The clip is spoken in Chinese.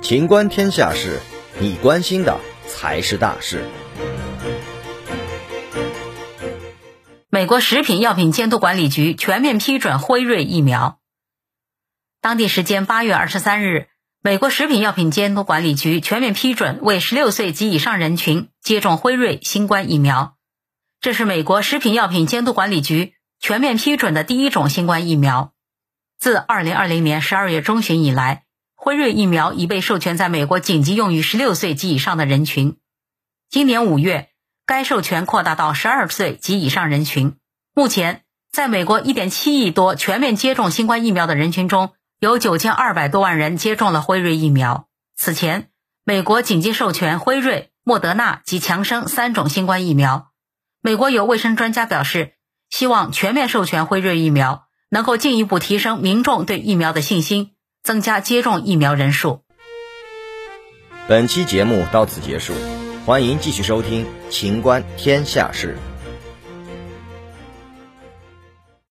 情观天下事，你关心的才是大事。美国食品药品监督管理局全面批准辉瑞疫苗。当地时间八月二十三日，美国食品药品监督管理局全面批准为十六岁及以上人群接种辉瑞新冠疫苗。这是美国食品药品监督管理局全面批准的第一种新冠疫苗。自二零二零年十二月中旬以来，辉瑞疫苗已被授权在美国紧急用于十六岁及以上的人群。今年五月。该授权扩大到十二岁及以上人群。目前，在美国一点七亿多全面接种新冠疫苗的人群中，有九千二百多万人接种了辉瑞疫苗。此前，美国紧急授权辉瑞、莫德纳及强生三种新冠疫苗。美国有卫生专家表示，希望全面授权辉瑞疫苗能够进一步提升民众对疫苗的信心，增加接种疫苗人数。本期节目到此结束。欢迎继续收听《秦观天下事》。